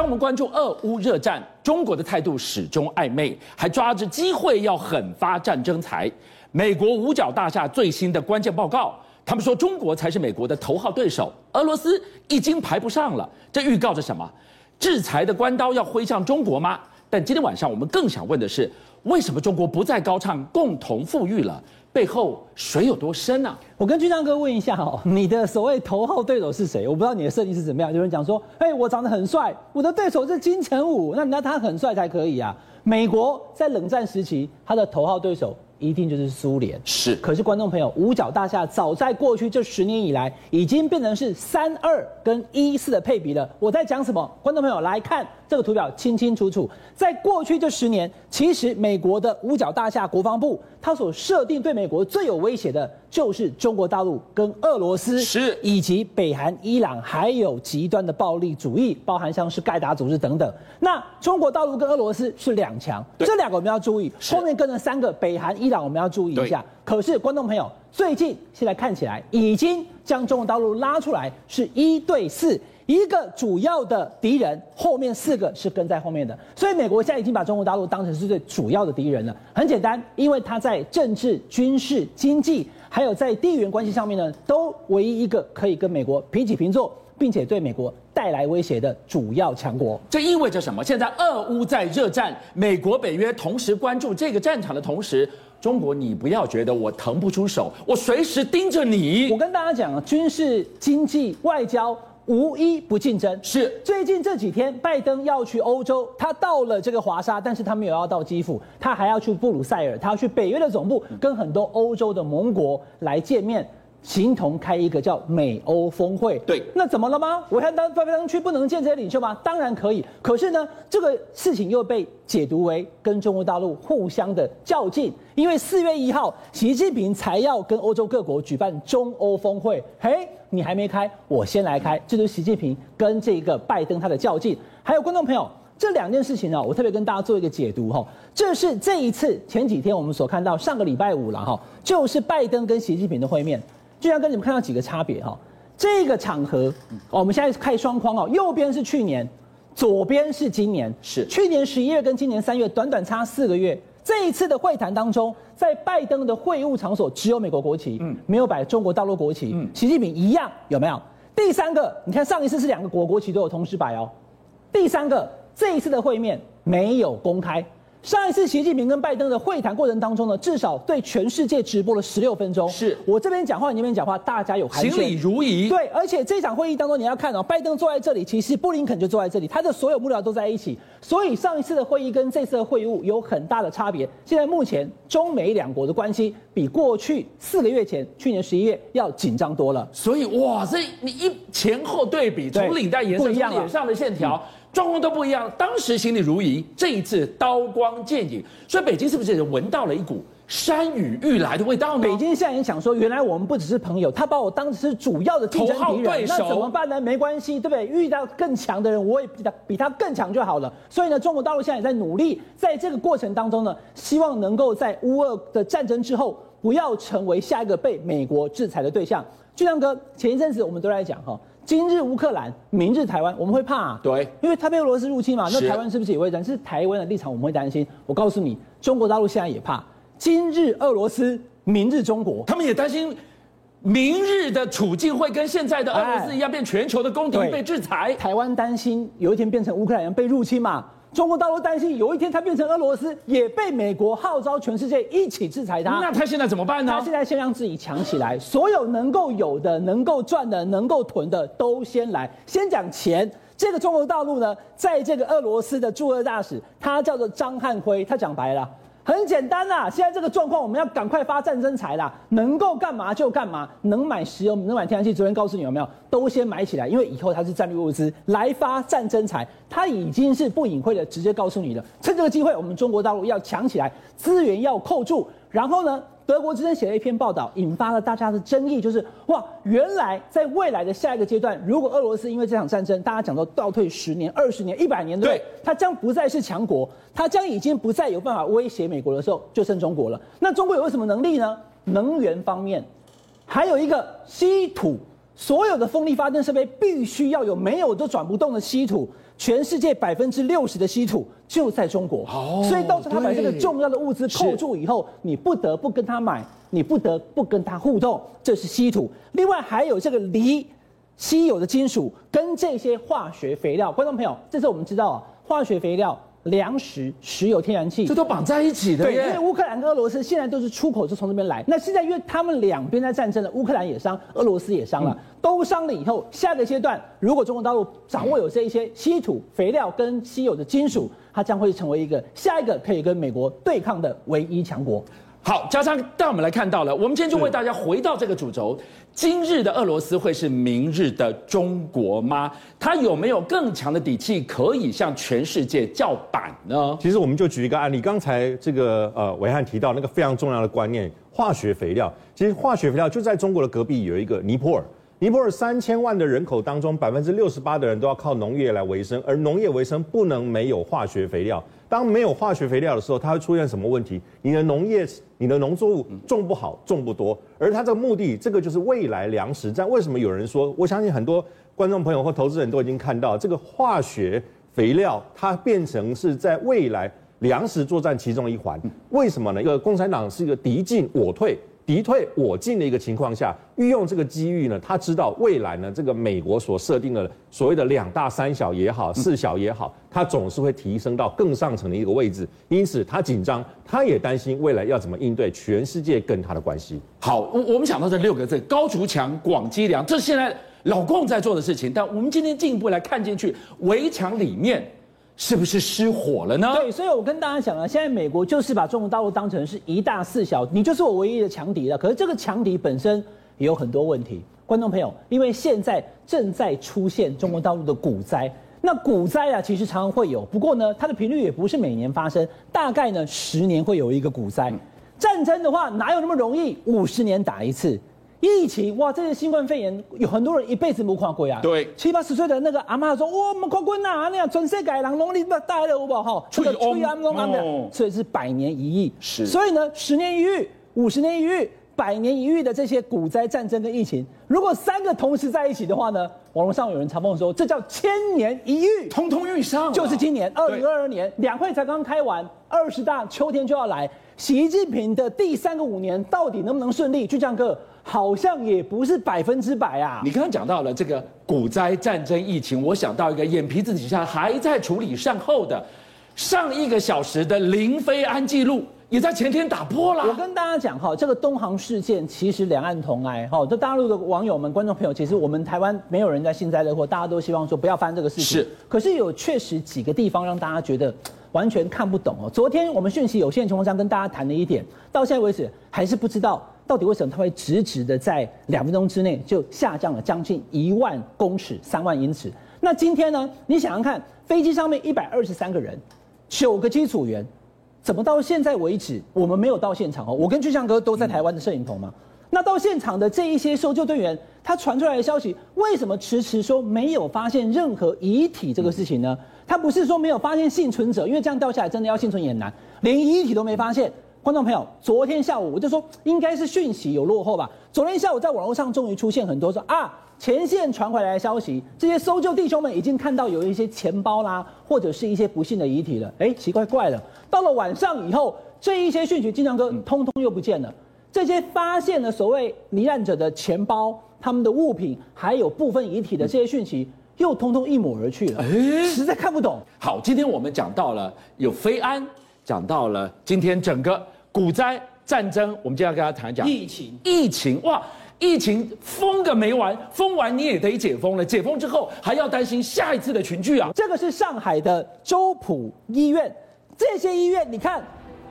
当我们关注俄乌热战，中国的态度始终暧昧，还抓着机会要狠发战争财。美国五角大厦最新的关键报告，他们说中国才是美国的头号对手，俄罗斯已经排不上了。这预告着什么？制裁的关刀要挥向中国吗？但今天晚上我们更想问的是，为什么中国不再高唱共同富裕了？背后水有多深呢、啊？我跟俊相哥问一下哦，你的所谓头号对手是谁？我不知道你的设定是怎么样。有人讲说，哎，我长得很帅，我的对手是金城武，那那他很帅才可以啊。美国在冷战时期，他的头号对手一定就是苏联。是，可是观众朋友，五角大厦早在过去这十年以来，已经变成是三二跟一四的配比了。我在讲什么？观众朋友来看。这个图表清清楚楚，在过去这十年，其实美国的五角大厦国防部，它所设定对美国最有威胁的，就是中国大陆跟俄罗斯，是以及北韩、伊朗，还有极端的暴力主义，包含像是盖达组织等等。那中国大陆跟俄罗斯是两强，这两个我们要注意，后面跟着三个北韩、伊朗，我们要注意一下。可是观众朋友，最近现在看起来，已经将中国大陆拉出来，是一对四。一个主要的敌人，后面四个是跟在后面的，所以美国现在已经把中国大陆当成是最主要的敌人了。很简单，因为他在政治、军事、经济，还有在地缘关系上面呢，都唯一一个可以跟美国平起平坐，并且对美国带来威胁的主要强国。这意味着什么？现在俄乌在热战，美国、北约同时关注这个战场的同时，中国你不要觉得我腾不出手，我随时盯着你。我跟大家讲啊，军事、经济、外交。无一不竞争。是最近这几天，拜登要去欧洲，他到了这个华沙，但是他没有要到基辅，他还要去布鲁塞尔，他要去北约的总部，跟很多欧洲的盟国来见面。形同开一个叫美欧峰会，对，那怎么了吗？我看当拜登去不能见这些领袖吗？当然可以。可是呢，这个事情又被解读为跟中国大陆互相的较劲，因为四月一号，习近平才要跟欧洲各国举办中欧峰会，嘿，你还没开，我先来开，这就是习近平跟这个拜登他的较劲。还有观众朋友，这两件事情呢，我特别跟大家做一个解读哈，这是这一次前几天我们所看到上个礼拜五了哈，就是拜登跟习近平的会面。就像跟你们看到几个差别哈，这个场合，我们现在看双框哦，右边是去年，左边是今年，是去年十一月跟今年三月短短差四个月。这一次的会谈当中，在拜登的会晤场所只有美国国旗，嗯，没有摆中国大陆国旗，嗯，习近平一样有没有？第三个，你看上一次是两个国国旗都有同时摆哦，第三个，这一次的会面没有公开。上一次习近平跟拜登的会谈过程当中呢，至少对全世界直播了十六分钟。是我这边讲话，你那边讲话，大家有行礼如仪。对，而且这场会议当中，你要看哦，拜登坐在这里，其实布林肯就坐在这里，他的所有幕僚都在一起。所以上一次的会议跟这次的会晤有很大的差别。现在目前中美两国的关系比过去四个月前，去年十一月要紧张多了。所以哇，这你一前后对比，从领带颜色、从脸上的线条。嗯状况都不一样，当时行礼如仪，这一次刀光剑影，所以北京是不是也闻到了一股山雨欲来的味道呢？北京现在也想说，原来我们不只是朋友，他把我当成是主要的竞争敌人，那怎么办呢？没关系，对不对？遇到更强的人，我也比他比他更强就好了。所以呢，中国大陆现在也在努力，在这个过程当中呢，希望能够在乌俄的战争之后，不要成为下一个被美国制裁的对象。俊相哥，前一阵子我们都在讲哈。今日乌克兰，明日台湾，我们会怕啊？对，因为他被俄罗斯入侵嘛，那台湾是不是也会担心？是台湾的立场，我们会担心。我告诉你，中国大陆现在也怕。今日俄罗斯，明日中国，他们也担心，明日的处境会跟现在的俄罗斯一样，变全球的公敌，被制裁。台湾担心有一天变成乌克兰人被入侵嘛？中国大陆担心有一天它变成俄罗斯，也被美国号召全世界一起制裁它。那他现在怎么办呢？他现在先让自己强起来，所有能够有的、能够赚的、能够囤的都先来。先讲钱，这个中国大陆呢，在这个俄罗斯的驻俄大使，他叫做张汉辉，他讲白了。很简单啦，现在这个状况，我们要赶快发战争财啦，能够干嘛就干嘛，能买石油、能买天然气，昨天告诉你有没有，都先买起来，因为以后它是战略物资，来发战争财，它已经是不隐晦的直接告诉你的，趁这个机会，我们中国大陆要强起来，资源要扣住，然后呢？德国之声写了一篇报道，引发了大家的争议，就是哇，原来在未来的下一个阶段，如果俄罗斯因为这场战争，大家讲到倒退十年、二十年、一百年，对，对，它将不再是强国，它将已经不再有办法威胁美国的时候，就剩中国了。那中国有什么能力呢？能源方面，还有一个稀土，所有的风力发电设备必须要有，没有都转不动的稀土。全世界百分之六十的稀土就在中国，哦所以当时候他把这个重要的物资扣住以后，你不得不跟他买，你不得不跟他互动，这是稀土。另外还有这个锂、稀有的金属跟这些化学肥料，观众朋友，这次我们知道啊，化学肥料、粮食、石油、天然气这。都绑在一起的对，因为。乌克兰跟俄罗斯现在都是出口就从这边来。那现在因为他们两边在战争了，乌克兰也伤，俄罗斯也伤了，都伤了以后，下个阶段如果中国大陆掌握有这一些稀土、肥料跟稀有的金属，它将会成为一个下一个可以跟美国对抗的唯一强国。好，加上带我们来看到了，我们今天就为大家回到这个主轴：今日的俄罗斯会是明日的中国吗？它有没有更强的底气可以向全世界叫板呢？其实我们就举一个案例，刚才这个呃维汉提到那个非常重要的观念，化学肥料。其实化学肥料就在中国的隔壁有一个尼泊尔，尼泊尔三千万的人口当中，百分之六十八的人都要靠农业来维生，而农业维生不能没有化学肥料。当没有化学肥料的时候，它会出现什么问题？你的农业、你的农作物种不好、种不多，而它这个目的，这个就是未来粮食战。为什么有人说？我相信很多观众朋友或投资人都已经看到，这个化学肥料它变成是在未来粮食作战其中一环。为什么呢？一个共产党是一个敌进我退。敌退我进的一个情况下，运用这个机遇呢，他知道未来呢，这个美国所设定的所谓的两大三小也好，四小也好，他总是会提升到更上层的一个位置，因此他紧张，他也担心未来要怎么应对全世界跟他的关系。好，我我们想到这六个字：高筑墙、广积粮，这是现在老共在做的事情。但我们今天进一步来看进去，围墙里面是不是失火了呢？对，所以我跟大家讲啊，现在美国就是把中国大陆当成是一大四小，你就是我唯一的强敌了。可是这个强敌本身也有很多问题，观众朋友，因为现在正在出现中国大陆的股灾，那股灾啊，其实常常会有，不过呢，它的频率也不是每年发生，大概呢十年会有一个股灾。战争的话哪有那么容易，五十年打一次。疫情哇，这些新冠肺炎有很多人一辈子没看过啊。对，七八十岁的那个阿妈说：“哇，没看过呐，那样全世界人拢你们带了有无哈？这个吹安公安的，所以是百年一遇。是，所以呢，十年一遇，五十年一遇，百年一遇的这些股灾、战争跟疫情，如果三个同时在一起的话呢，网络上有人嘲讽说，这叫千年一遇，通通遇上。就是今年二零二二年，两会才刚开完，二十大秋天就要来，习近平的第三个五年到底能不能顺利？巨匠哥。好像也不是百分之百啊！你刚刚讲到了这个股灾、战争、疫情，我想到一个眼皮子底下还在处理善后的上一个小时的零飞安记录，也在前天打破了。我跟大家讲哈，这个东航事件其实两岸同哀哈。这大陆的网友们、观众朋友，其实我们台湾没有人在幸灾乐祸，大家都希望说不要发生这个事情。是，可是有确实几个地方让大家觉得完全看不懂哦。昨天我们讯息有限情况下跟大家谈了一点，到现在为止还是不知道。到底为什么它会直直的在两分钟之内就下降了将近一万公尺、三万英尺？那今天呢？你想想看，飞机上面一百二十三个人，九个机组员，怎么到现在为止我们没有到现场哦？我跟巨匠哥都在台湾的摄影棚嘛。那到现场的这一些搜救队员，他传出来的消息，为什么迟迟说没有发现任何遗体这个事情呢？他不是说没有发现幸存者，因为这样掉下来真的要幸存也难，连遗体都没发现。观众朋友，昨天下午我就说应该是讯息有落后吧。昨天下午在网络上终于出现很多说啊，前线传回来的消息，这些搜救弟兄们已经看到有一些钱包啦，或者是一些不幸的遗体了。哎，奇怪怪了，到了晚上以后，这一些讯息，经常哥通通又不见了。这些发现了所谓罹难者的钱包、他们的物品，还有部分遗体的这些讯息，又通通一抹而去了。哎，实在看不懂。好，今天我们讲到了有飞安。讲到了今天整个股灾战争，我们今天要跟大家谈一讲疫情。疫情哇，疫情封个没完，封完你也得解封了，解封之后还要担心下一次的群聚啊。这个是上海的周浦医院，这些医院你看。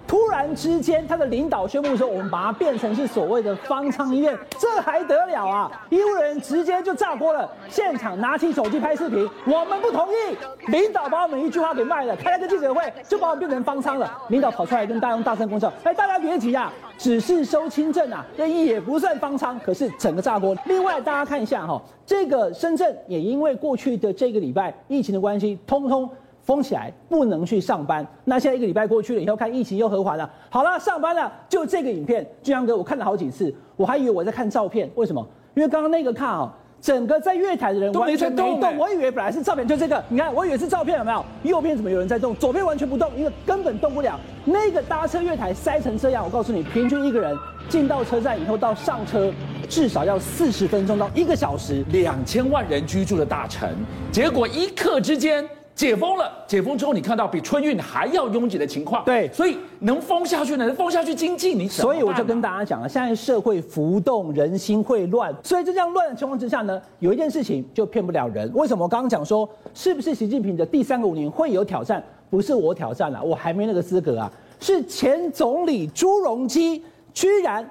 突然之间，他的领导宣布说：“我们把它变成是所谓的方舱医院，这还得了啊！”医务人员直接就炸锅了，现场拿起手机拍视频。我们不同意，领导把我们一句话给卖了，开了个记者会就把我们变成方舱了。领导跑出来跟大家大声公告：“哎，大家别急啊，只是收轻症啊，这也不算方舱。”可是整个炸锅。另外，大家看一下哈，这个深圳也因为过去的这个礼拜疫情的关系，通通。封起来不能去上班，那现在一个礼拜过去了以后，看疫情又和缓了，好了，上班了。就这个影片，俊阳哥，我看了好几次，我还以为我在看照片，为什么？因为刚刚那个看啊，整个在月台的人完全没动，没我以为本来是照片，就这个，你看，我以为是照片，有没有？右边怎么有人在动？左边完全不动，因为根本动不了。那个搭车月台塞成这样，我告诉你，平均一个人进到车站以后到上车，至少要四十分钟到一个小时。两千万人居住的大城，结果一刻之间。解封了，解封之后你看到比春运还要拥挤的情况，对，所以能封下去呢？能封下去经济，你所以我就跟大家讲了，现在社会浮动，人心会乱，所以在这样乱的情况之下呢，有一件事情就骗不了人。为什么我刚刚讲说，是不是习近平的第三个五年会有挑战？不是我挑战了，我还没那个资格啊，是前总理朱镕基居然。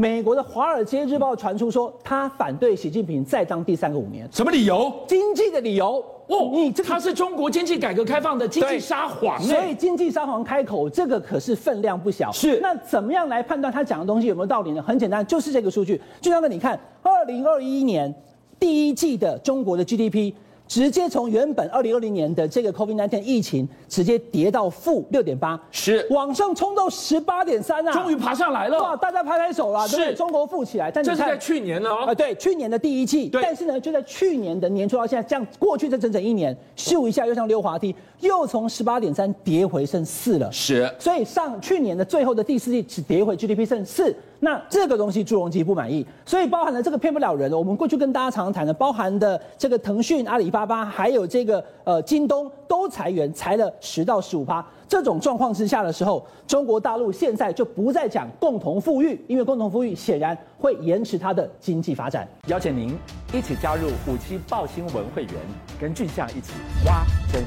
美国的《华尔街日报》传出说，他反对习近平再当第三个五年，什么理由？经济的理由。哦，你这他是中国经济改革开放的经济沙皇，所以经济沙皇开口，这个可是分量不小。是，那怎么样来判断他讲的东西有没有道理呢？很简单，就是这个数据。就像跟你看，二零二一年第一季的中国的 GDP。直接从原本二零二零年的这个 COVID-19 疫情，直接跌到负六点八，是。往上冲到十八点三啊，终于爬上来了，哇，大家拍拍手了，对不对？中国富起来，但这是在去年了啊，对，去年的第一季，但是呢，就在去年的年初到现在，这样过去这整整一年，咻一下又像溜滑梯，又从十八点三跌回剩四了，是，所以上去年的最后的第四季只跌回 GDP 剩四。那这个东西朱镕基不满意，所以包含了这个骗不了人的。我们过去跟大家常常谈的，包含的这个腾讯、阿里巴巴，还有这个呃京东都裁员，裁了十到十五趴。这种状况之下的时候，中国大陆现在就不再讲共同富裕，因为共同富裕显然会延迟它的经济发展。邀请您一起加入五七爆新闻会员，跟俊相一起挖真。